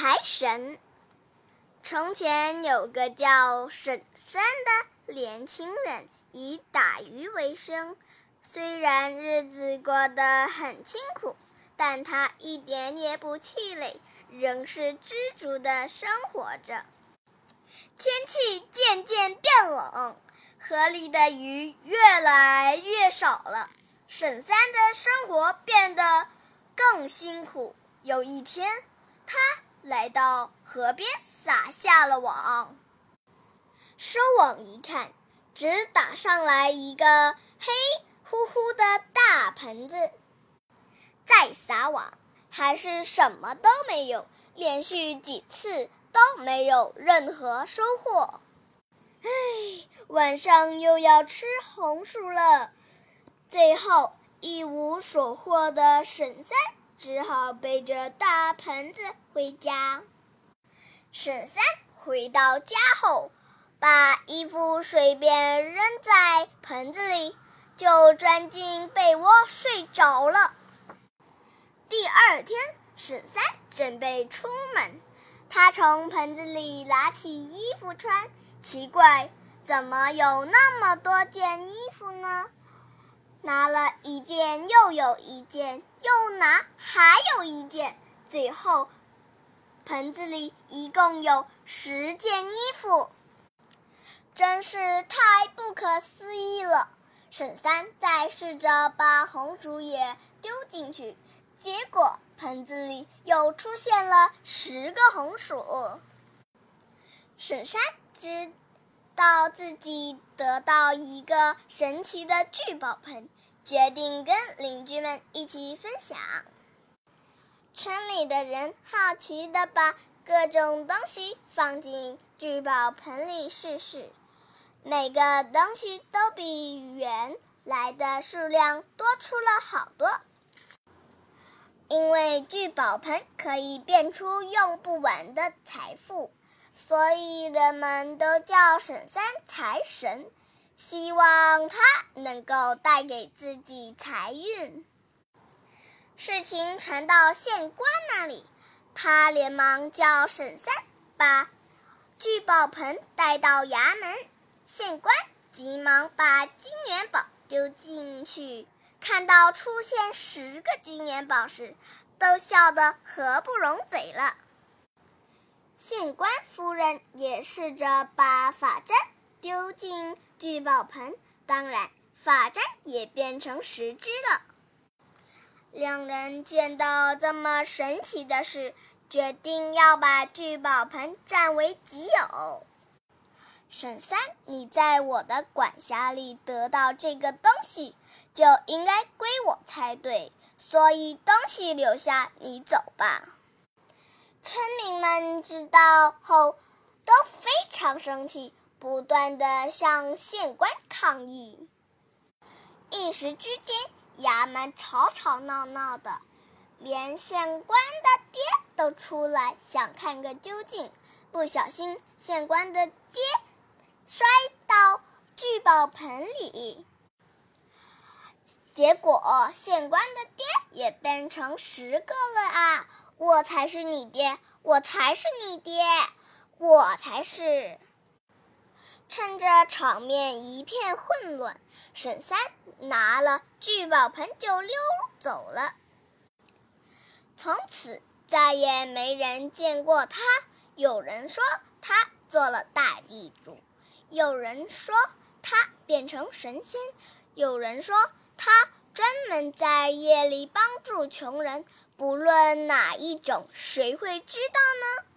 财神。从前有个叫沈山的年轻人，以打鱼为生。虽然日子过得很辛苦，但他一点也不气馁，仍是知足的生活着。天气渐渐变冷，河里的鱼越来越少了，沈三的生活变得更辛苦。有一天，他来到河边，撒下了网。收网一看，只打上来一个黑乎乎的大盆子。再撒网，还是什么都没有。连续几次都没有任何收获。唉，晚上又要吃红薯了。最后一无所获的沈三。只好背着大盆子回家。沈三回到家后，把衣服随便扔在盆子里，就钻进被窝睡着了。第二天，沈三准备出门，他从盆子里拿起衣服穿，奇怪，怎么有那么多件衣服呢？拿了一件，又有一件，又拿，还有一件，最后盆子里一共有十件衣服，真是太不可思议了。沈三再试着把红薯也丢进去，结果盆子里又出现了十个红薯。沈三知。道自己得到一个神奇的聚宝盆，决定跟邻居们一起分享。村里的人好奇地把各种东西放进聚宝盆里试试，每个东西都比原来的数量多出了好多。因为聚宝盆可以变出用不完的财富。所以人们都叫沈三财神，希望他能够带给自己财运。事情传到县官那里，他连忙叫沈三把聚宝盆带到衙门。县官急忙把金元宝丢进去，看到出现十个金元宝时，都笑得合不拢嘴了。县官夫人也试着把法针丢进聚宝盆，当然，法针也变成十只了。两人见到这么神奇的事，决定要把聚宝盆占为己有。沈三，你在我的管辖里得到这个东西，就应该归我才对，所以东西留下，你走吧。村民们知道后都非常生气，不断的向县官抗议。一时之间，衙门吵吵闹闹的，连县官的爹都出来想看个究竟。不小心，县官的爹摔到聚宝盆里，结果县官的爹也变成十个了啊！我才是你爹，我才是你爹，我才是。趁着场面一片混乱，沈三拿了聚宝盆就溜走了。从此再也没人见过他。有人说他做了大地主，有人说他变成神仙，有人说他专门在夜里帮助穷人。不论哪一种，谁会知道呢？